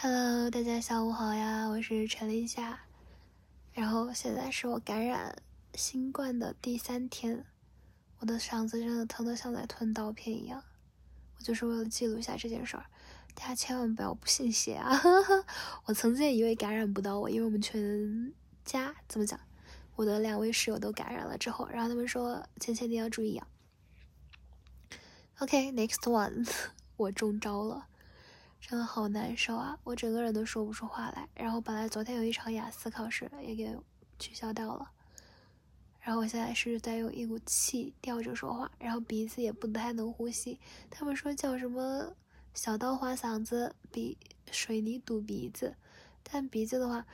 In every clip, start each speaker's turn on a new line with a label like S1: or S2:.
S1: Hello，大家下午好呀，我是陈立夏。然后现在是我感染新冠的第三天，我的嗓子真的疼得像在吞刀片一样。我就是为了记录一下这件事儿，大家千万不要不信邪啊！我曾经也以为感染不到我，因为我们全家怎么讲，我的两位室友都感染了之后，然后他们说芊芊你要注意啊。OK，next one，我中招了。真的好难受啊！我整个人都说不出话来。然后本来昨天有一场雅思考试也给取消掉了。然后我现在是在用一股气吊着说话，然后鼻子也不太能呼吸。他们说叫什么“小刀划嗓子，比水泥堵鼻子”，但鼻子的话，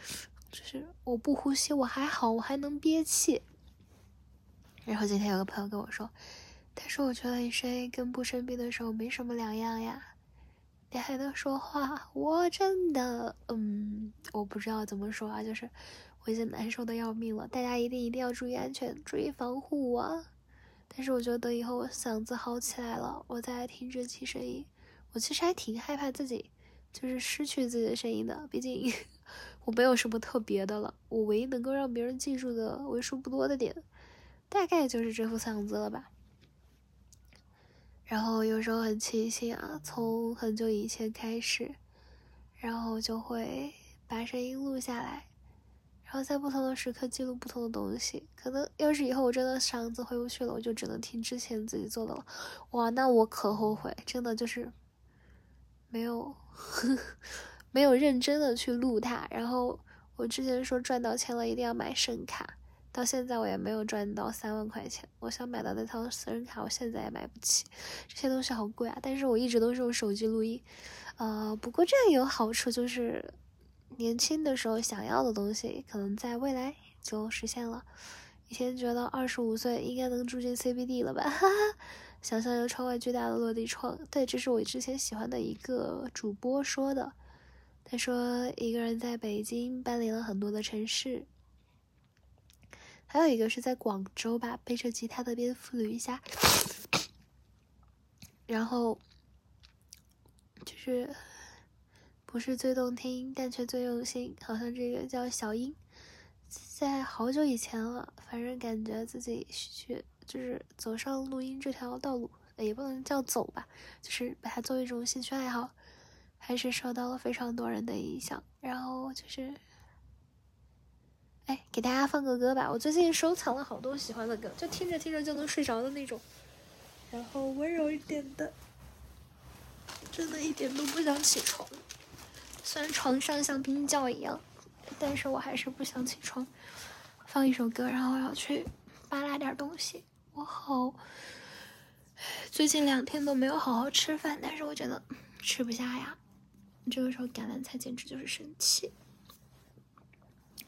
S1: 就是我不呼吸我还好，我还能憋气。然后今天有个朋友跟我说，他说我觉得你声音跟不生病的时候没什么两样呀。你还能说话？我真的，嗯，我不知道怎么说啊，就是我已经难受的要命了。大家一定一定要注意安全，注意防护啊！但是我觉得等以后我嗓子好起来了，我再来听这期声音，我其实还挺害怕自己就是失去自己的声音的。毕竟我没有什么特别的了，我唯一能够让别人记住的为数不多的点，大概就是这副嗓子了吧。然后有时候很庆幸啊，从很久以前开始，然后就会把声音录下来，然后在不同的时刻记录不同的东西。可能要是以后我真的嗓子回不去了，我就只能听之前自己做的了。哇，那我可后悔，真的就是没有呵 没有认真的去录它。然后我之前说赚到钱了，一定要买声卡。到现在我也没有赚到三万块钱，我想买到那套私人卡，我现在也买不起，这些东西好贵啊！但是我一直都是用手机录音，呃，不过这样有好处，就是年轻的时候想要的东西，可能在未来就实现了。以前觉得二十五岁应该能住进 CBD 了吧，哈哈，想象有窗外巨大的落地窗。对，这是我之前喜欢的一个主播说的，他说一个人在北京搬离了很多的城市。还有一个是在广州吧，背着吉他的蝙蝠女一下，然后就是不是最动听，但却最用心。好像这个叫小英，在好久以前了，反正感觉自己去就是走上录音这条道路，也不能叫走吧，就是把它作为一种兴趣爱好，还是受到了非常多人的影响。然后就是。哎，给大家放个歌吧！我最近收藏了好多喜欢的歌，就听着听着就能睡着的那种，然后温柔一点的，真的一点都不想起床。虽然床上像冰窖一样，但是我还是不想起床。放一首歌，然后我要去扒拉点东西。我好，最近两天都没有好好吃饭，但是我觉得吃不下呀。这个时候橄榄菜简直就是神器。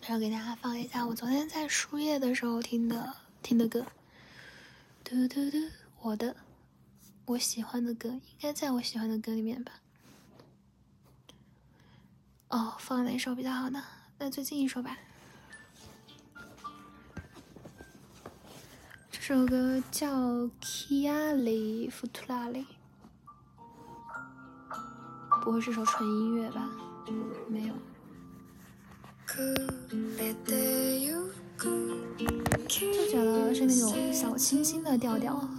S1: 然后给大家放一下我昨天在输液的时候听的听的歌，嘟嘟嘟，我的我喜欢的歌应该在我喜欢的歌里面吧？哦，放哪首比较好呢？那最近一首吧。这首歌叫《Kiali Futulali》，不会是首纯音乐吧？没有。就觉得是那种小清新的调调。啊，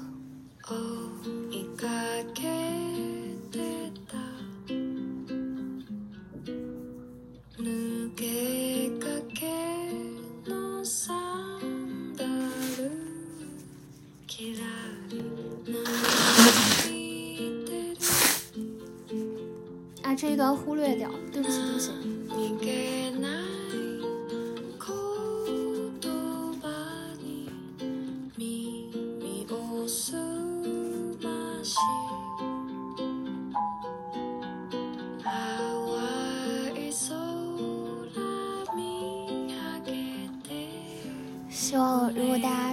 S1: 这一段忽略掉，对不起，对不起。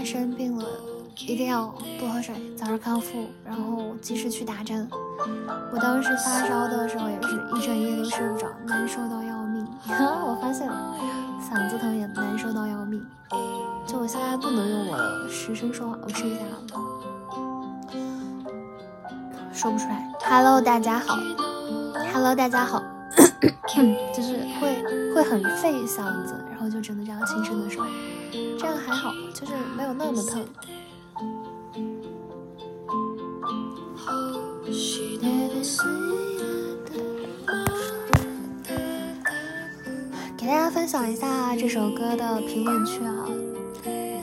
S1: 生病了，一定要多喝水，早日康复，然后及时去打针。我当时发烧的时候也是一整夜都睡不着，难受到要命。我发现了，嗓子疼也难受到要命。就我现在不能用我的实声说话，我试一下，说不出来。Hello，大家好。Hello，大家好。就是会会很费嗓子，然后就只能这样轻声的说，这样还好，就是没有那么疼。给大家分享一下这首歌的评论区啊。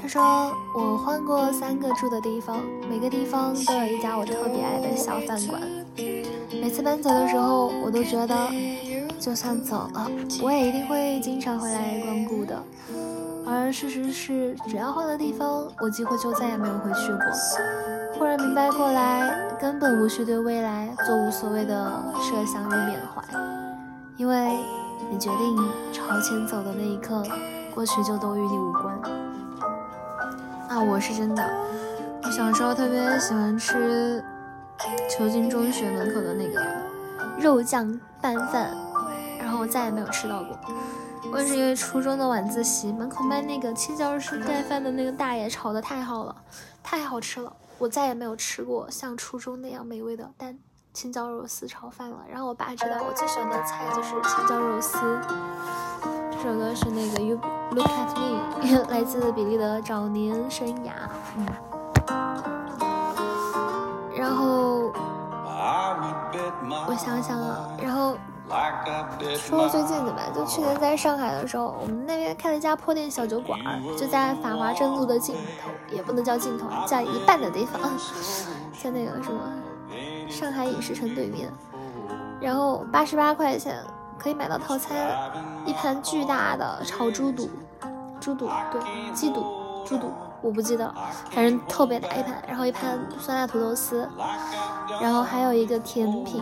S1: 他说我换过三个住的地方，每个地方都有一家我特别爱的小饭馆。每次搬走的时候，我都觉得，就算走了，我也一定会经常回来光顾的。而事实是，只要换了地方，我几乎就再也没有回去过。忽然明白过来，根本无需对未来做无所谓的设想与缅怀，因为你决定朝前走的那一刻，过去就都与你无关。啊，我是真的，我小时候特别喜欢吃。球津中学门口的那个肉酱拌饭，然后我再也没有吃到过。我也是因为初中的晚自习门口卖那个青椒肉丝盖饭的那个大爷炒的太好了，太好吃了，我再也没有吃过像初中那样美味的蛋青椒肉丝炒饭了。然后我爸知道我最喜欢的菜就是青椒肉丝。这首歌是那个 You Look at Me，来自比利的早年生涯。嗯。然后我想想啊，然后说最近的吧，就去年在上海的时候，我们那边开了一家破店小酒馆，就在法华镇路的尽头，也不能叫尽头，在一半的地方，在那个什么上海影视城对面。然后八十八块钱可以买到套餐，一盘巨大的炒猪肚，猪肚对，鸡肚，猪肚。我不记得了，反正特别大一盘，然后一盘酸辣土豆丝，然后还有一个甜品，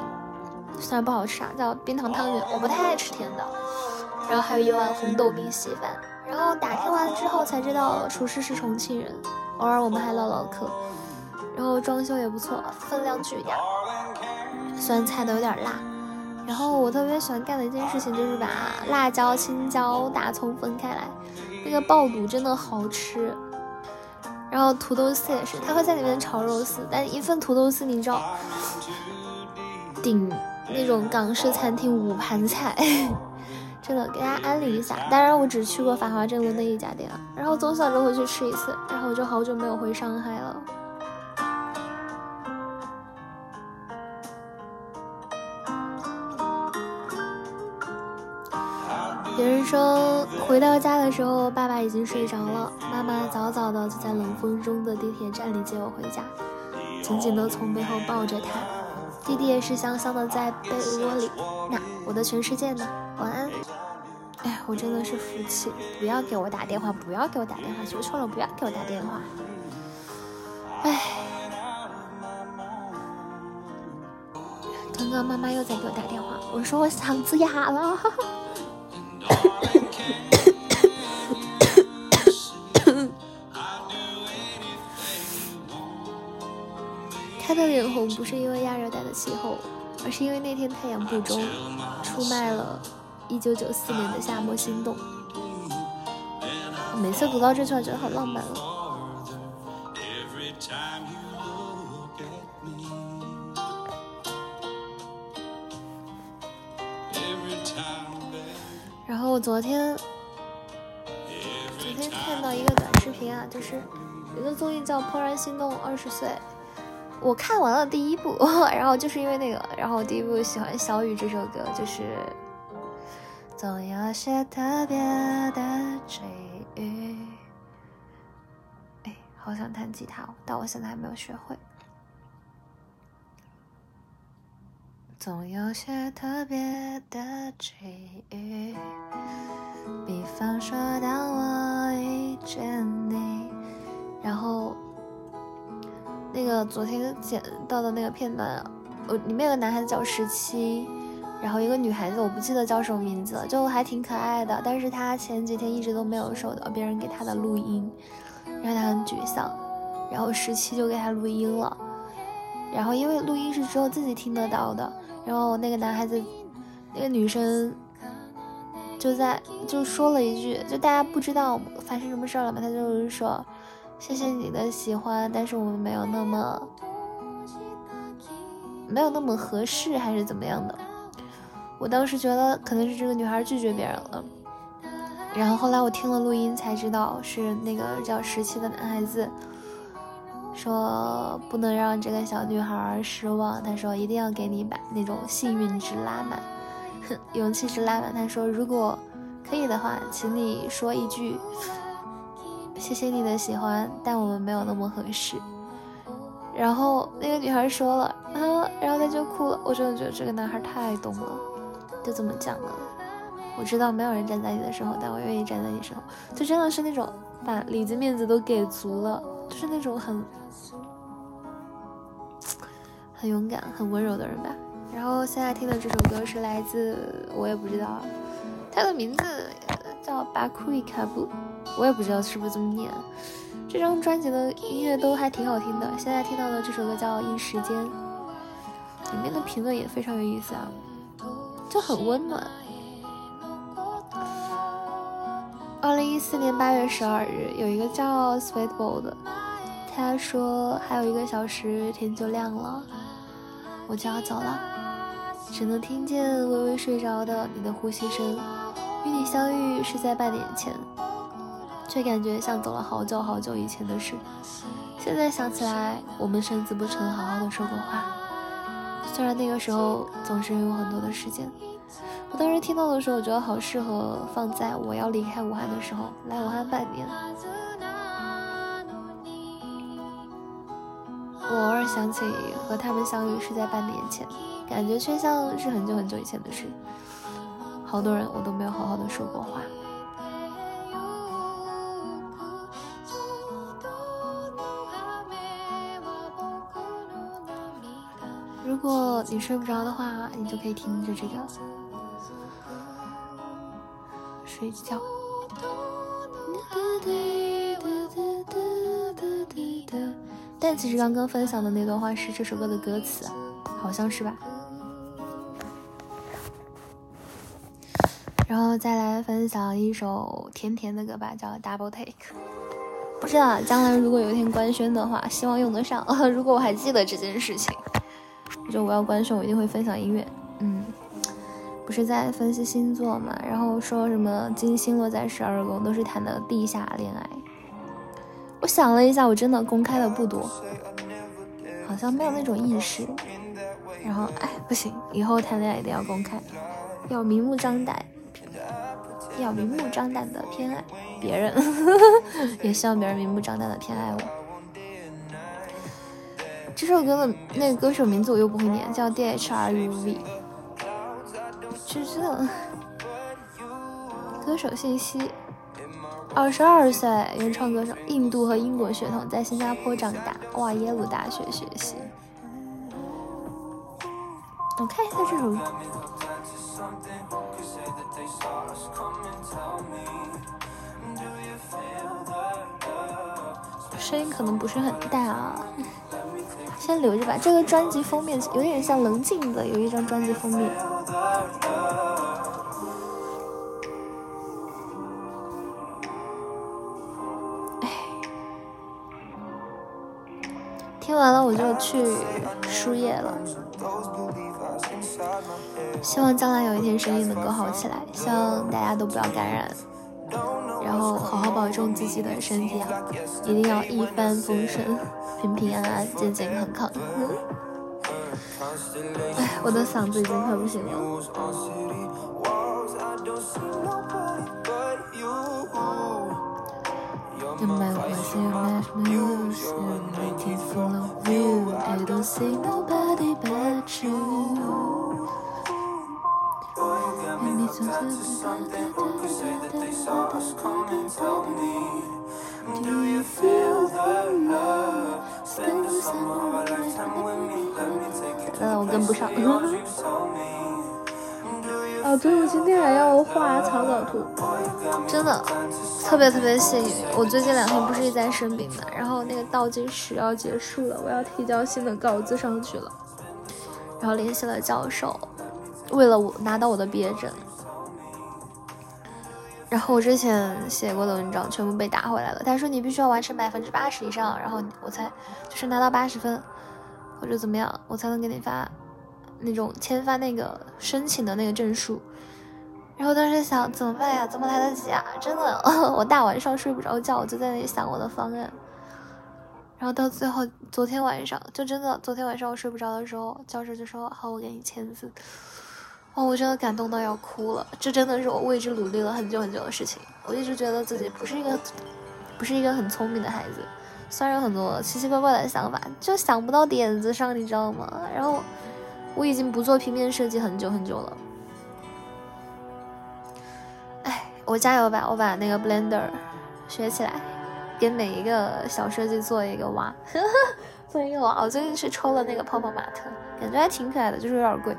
S1: 虽然不好吃啊，叫冰糖汤圆，我不太爱吃甜的。然后还有一碗红豆冰稀饭，然后打听完之后才知道厨师是重庆人，偶尔我们还唠唠嗑。然后装修也不错，分量巨大，酸菜都有点辣。然后我特别喜欢干的一件事情就是把辣椒、青椒、大葱分开来，那个爆肚真的好吃。然后土豆丝也是，他会在里面炒肉丝，但一份土豆丝你知道，顶那种港式餐厅五盘菜，真的给大家安利一下。当然我只去过法华镇路那一家店，然后总想着回去吃一次，然后我就好久没有回上海了。有人说，回到家的时候，爸爸已经睡着了，妈妈早早的就在冷风中的地铁站里接我回家，紧紧的从背后抱着他，弟弟也是香香的在被窝里。那我的全世界呢？晚安。哎，我真的是服气，不要给我打电话，不要给我打电话，求求了，不要给我打电话。哎，刚刚妈妈又在给我打电话，我说我嗓子哑了。的脸红不是因为亚热带的气候，而是因为那天太阳不中，出卖了1994年的夏末心动。每次读到这句话，觉得好浪漫了。然后昨天，昨天看到一个短视频啊，就是一个综艺叫《怦然心动二十岁》，我看完了第一部，然后就是因为那个，然后第一部喜欢小雨这首歌，就是总有些特别的际遇。哎，好想弹吉他，但我现在还没有学会。总有些特别的际遇，比方说当我遇见昨天捡到的那个片段，我里面有个男孩子叫十七，然后一个女孩子我不记得叫什么名字了，就还挺可爱的，但是他前几天一直都没有收到别人给他的录音，让他很沮丧，然后十七就给他录音了，然后因为录音是只有自己听得到的。然后那个男孩子，那个女生就在就说了一句，就大家不知道发生什么事儿了嘛，他就是说，谢谢你的喜欢，但是我们没有那么没有那么合适，还是怎么样的？我当时觉得可能是这个女孩拒绝别人了，然后后来我听了录音才知道是那个叫十七的男孩子说不能让这个小女孩失望，他说一定要给你把那种幸运值拉满，勇气值拉满。他说如果可以的话，请你说一句谢谢你的喜欢，但我们没有那么合适。然后那个女孩说了啊，然后他就哭了。我真的觉得这个男孩太懂了。就怎么讲呢？我知道没有人站在你的身后，但我愿意站在你身后。就真的是那种把里子面子都给足了，就是那种很很勇敢、很温柔的人吧。然后现在听的这首歌是来自我也不知道，他的名字叫巴库伊卡布，我也不知道是不是这么念。这张专辑的音乐都还挺好听的。现在听到的这首歌叫《一时间》，里面的评论也非常有意思啊。就很温暖。二零一四年八月十二日，有一个叫 Sweetball 的，他说还有一个小时天就亮了，我就要走了，只能听见微微睡着的你的呼吸声。与你相遇是在半年前，却感觉像走了好久好久以前的事。现在想起来，我们甚至不曾好好的说过话。虽然那个时候总是有很多的时间，我当时听到的时候，我觉得好适合放在我要离开武汉的时候来武汉半年。我偶尔想起和他们相遇是在半年前，感觉却像是很久很久以前的事。好多人我都没有好好的说过话。如果你睡不着的话，你就可以听着这个睡觉。但其实刚刚分享的那段话是这首歌的歌词，好像是吧？然后再来分享一首甜甜的歌吧，叫《Double Take》。不知道将来如果有一天官宣的话，希望用得上。如果我还记得这件事情。就我要官宣，我一定会分享音乐。嗯，不是在分析星座嘛，然后说什么金星落在十二宫都是谈的地下恋爱。我想了一下，我真的公开的不多，好像没有那种意识。然后哎，不行，以后谈恋爱一定要公开，要明目张胆，要明目张胆的偏爱别人，也希望别人明目张胆的偏爱我。这首歌的那个歌手名字我又不会念，叫 D H R U V。就这，歌手信息：二十二岁，原创歌手，印度和英国血统，在新加坡长大。哇，耶鲁大学学习。我看一下这首歌，声音可能不是很大啊。先留着吧。这个专辑封面有点像棱镜的，有一张专辑封面。哎，听完了我就去输液了。希望将来有一天声音能够好起来，希望大家都不要感染，好好保重自己的身体啊，一定要一帆风顺。平平安安，健健康康。哎，我的嗓子已经快不行了。嗯，我跟不上。哦，对，我今天还要画草稿图，真的特别特别幸运。我最近两天不是一直在生病嘛，然后那个倒计时要结束了，我要提交新的稿子上去了，然后联系了教授，为了我拿到我的毕业证。然后我之前写过的文章全部被打回来了。他说你必须要完成百分之八十以上，然后我才就是拿到八十分，或者怎么样，我才能给你发那种签发那个申请的那个证书。然后当时想怎么办呀？怎么来得及啊？真的，我大晚上睡不着觉，我就在那里想我的方案。然后到最后，昨天晚上就真的，昨天晚上我睡不着的时候，教授就说：“好，我给你签字。”哦，我真的感动到要哭了。这真的是我为之努力了很久很久的事情。我一直觉得自己不是一个，不是一个很聪明的孩子，虽然有很多奇奇怪怪的想法，就想不到点子上，你知道吗？然后我已经不做平面设计很久很久了。哎我加油吧！我把那个 Blender 学起来，给每一个小设计做一个娃，做一个娃。我最近去抽了那个泡泡玛特，感觉还挺可爱的，就是有点贵。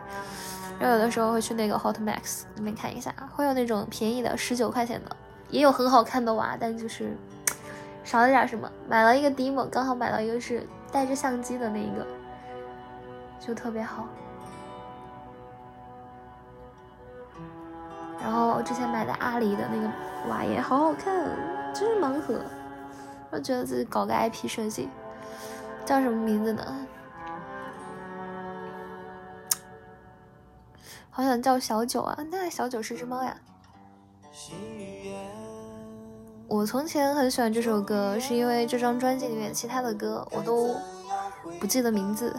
S1: 然后有的时候会去那个 Hot Max 里面看一下，会有那种便宜的十九块钱的，也有很好看的娃，但就是 少了点什么。买了一个 Demo，刚好买到一个是带着相机的那一个，就特别好。然后之前买的阿里的那个娃也好好看，就是盲盒。我觉得自己搞个 IP 设计，叫什么名字呢？好想叫小九啊！那小九是只猫呀。我从前很喜欢这首歌，是因为这张专辑里面其他的歌我都不记得名字，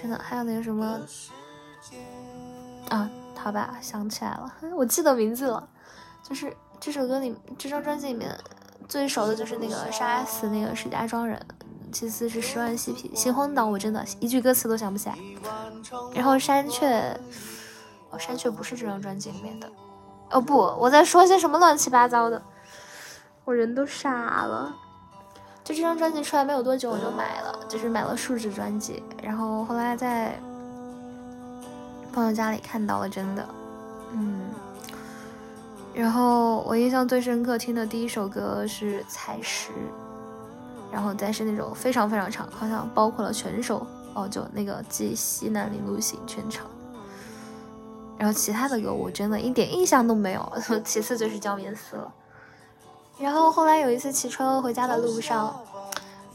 S1: 真的。还有那个什么啊？好吧，想起来了，我记得名字了，就是这首歌里，这张专辑里面最熟的就是那个杀死那个石家庄人，其次是十万嬉皮，秦皇岛我真的一句歌词都想不起来，然后山雀，哦山雀不是这张专辑里面的，哦不，我在说些什么乱七八糟的，我人都傻了，就这张专辑出来没有多久我就买了，就是买了数字专辑，然后后来在。朋友家里看到了，真的，嗯，然后我印象最深刻听的第一首歌是《采石》，然后再是那种非常非常长，好像包括了全首哦，就那个《记西南林路行》全场，然后其他的歌我真的一点印象都没有，其次就是《胶棉丝》了，然后后来有一次骑车回家的路上，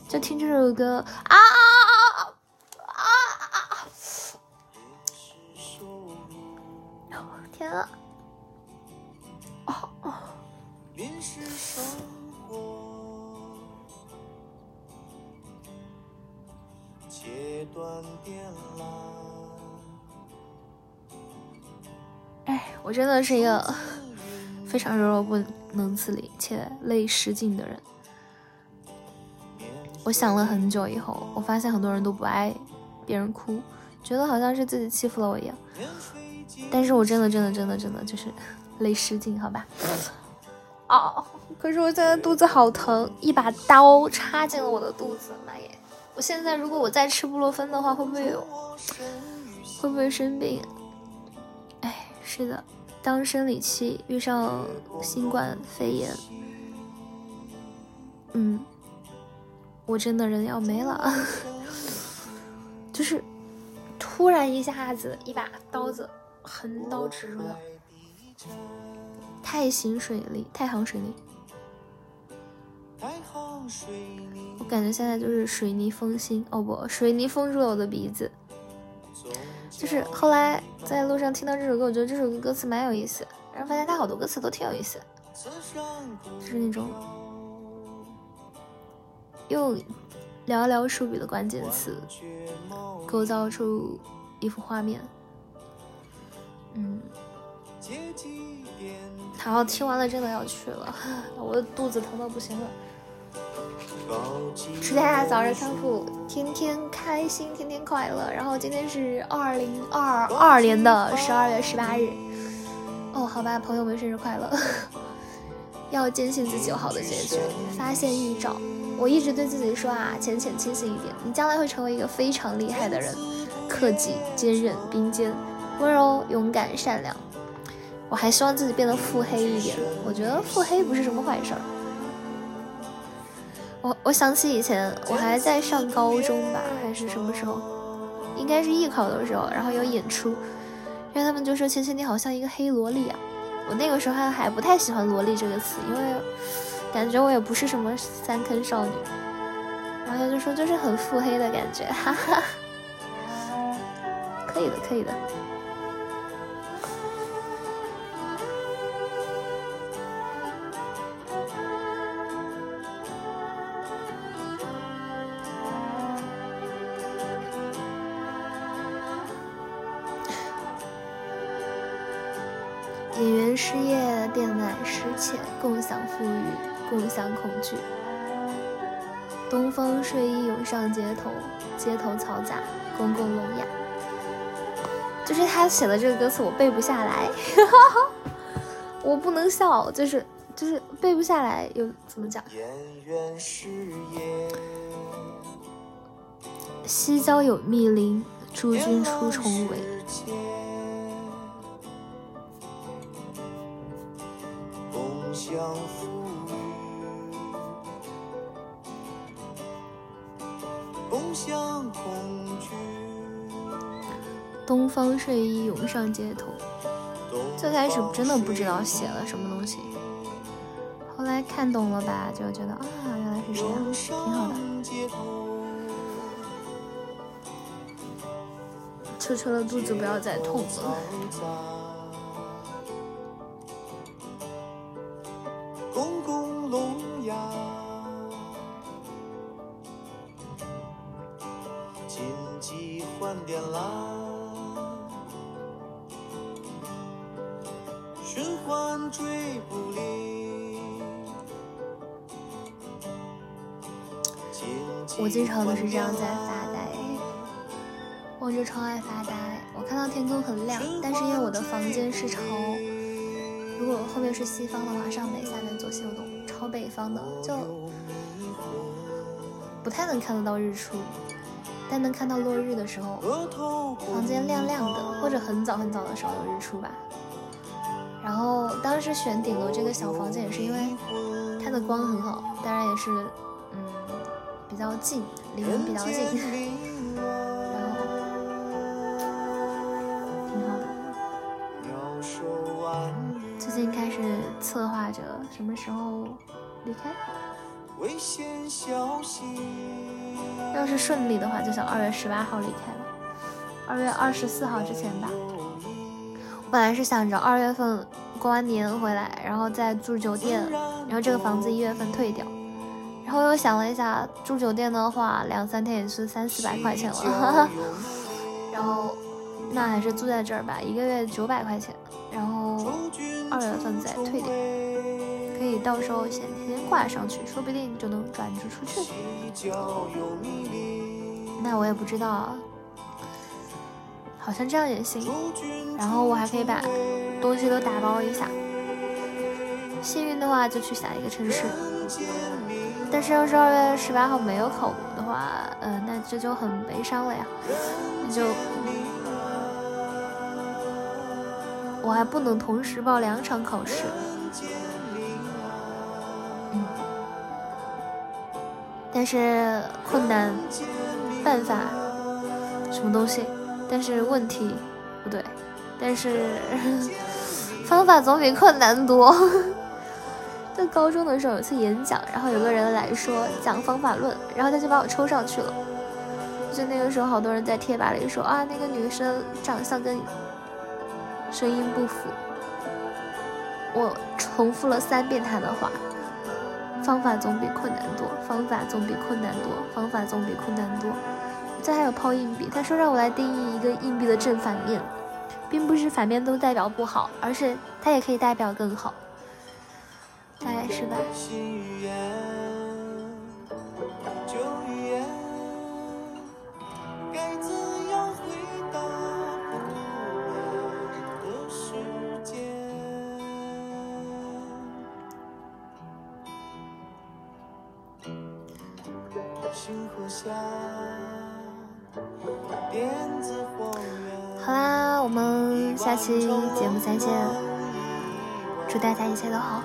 S1: 就听这首歌啊啊啊。天啊！我真的是一个非常柔弱不能自理且泪失禁的人。我想了很久以后，我发现很多人都不爱别人哭，觉得好像是自己欺负了我一样。但是我真的真的真的真的就是泪失禁，好吧？哦，可是我现在肚子好疼，一把刀插进了我的肚子，妈耶！我现在如果我再吃布洛芬的话，会不会有？会不会生病？哎，是的，当生理期遇上新冠肺炎，嗯，我真的人要没了，就是突然一下子一把刀子。横刀直入，太行水利，太行水利。我感觉现在就是水泥封心，哦不，水泥封住了我的鼻子。就是后来在路上听到这首歌，我觉得这首歌歌词蛮有意思，然后发现它好多歌词都挺有意思，就是那种用寥寥数笔的关键词构造出一幅画面。嗯，好，听完了真的要去了，我的肚子疼到不行了。祝大家早日康复，天天开心，天天快乐。然后今天是二零二二年的十二月十八日。哦，好吧，朋友们生日快乐！要坚信自己有好的结局，发现预兆。我一直对自己说啊，浅浅清醒一点，你将来会成为一个非常厉害的人，克己、坚韧、并肩。温柔、勇敢、善良，我还希望自己变得腹黑一点。我觉得腹黑不是什么坏事儿。我我想起以前我还在上高中吧，还是什么时候？应该是艺考的时候，然后有演出，然后他们就说：“芊芊你好像一个黑萝莉啊。”我那个时候还还不太喜欢“萝莉”这个词，因为感觉我也不是什么三坑少女。然后他就说：“就是很腹黑的感觉。”哈哈。可以的，可以的。失业，变懒失钱，共享富裕，共享恐惧。东风睡衣涌上街头，街头嘈杂，公共聋哑。就是他写的这个歌词，我背不下来，我不能笑，就是就是背不下来，又怎么讲？西郊有密林，诸君出重围。东方睡衣涌上街头。最开始真的不知道写了什么东西，后来看懂了吧，就觉得啊，原来是这样，挺好的。求求了，肚子不要再痛了。我经常都是这样在发呆，望着窗外发呆。我看到天空很亮，但是因为我的房间是朝，如果后面是西方的话，上北下南左西右东，朝北方的就不太能看得到日出，但能看到落日的时候，房间亮亮的，或者很早很早的时候有日出吧。然后当时选顶楼这个小房间也是因为它的光很好，当然也是。比较近，离人比较近，然后挺好的。最近开始策划着什么时候离开。要是顺利的话，就想二月十八号离开了，二月二十四号之前吧。我本来是想着二月份过完年回来，然后再住酒店，然后这个房子一月份退掉。然后又想了一下，住酒店的话，两三天也是三四百块钱了。然后，那还是住在这儿吧，一个月九百块钱。然后二月份再退掉，可以到时候先提前挂上去，说不定就能转职出去。那我也不知道啊，好像这样也行。然后我还可以把东西都打包一下，幸运的话就去下一个城市。但是要是二月十八号没有考的话，呃，那这就很悲伤了呀。那就我还不能同时报两场考试。嗯。但是困难办法什么东西？但是问题不对，但是 方法总比困难多。在高中的时候有次演讲，然后有个人来说讲方法论，然后他就把我抽上去了。就那个时候，好多人在贴吧里说啊，那个女生长相跟声音不符。我重复了三遍他的话：方法总比困难多，方法总比困难多，方法总比困难多。这还有抛硬币，他说让我来定义一个硬币的正反面，并不是反面都代表不好，而是它也可以代表更好。大概是吧。好啦，我们下期节目再见，祝大家一切都好。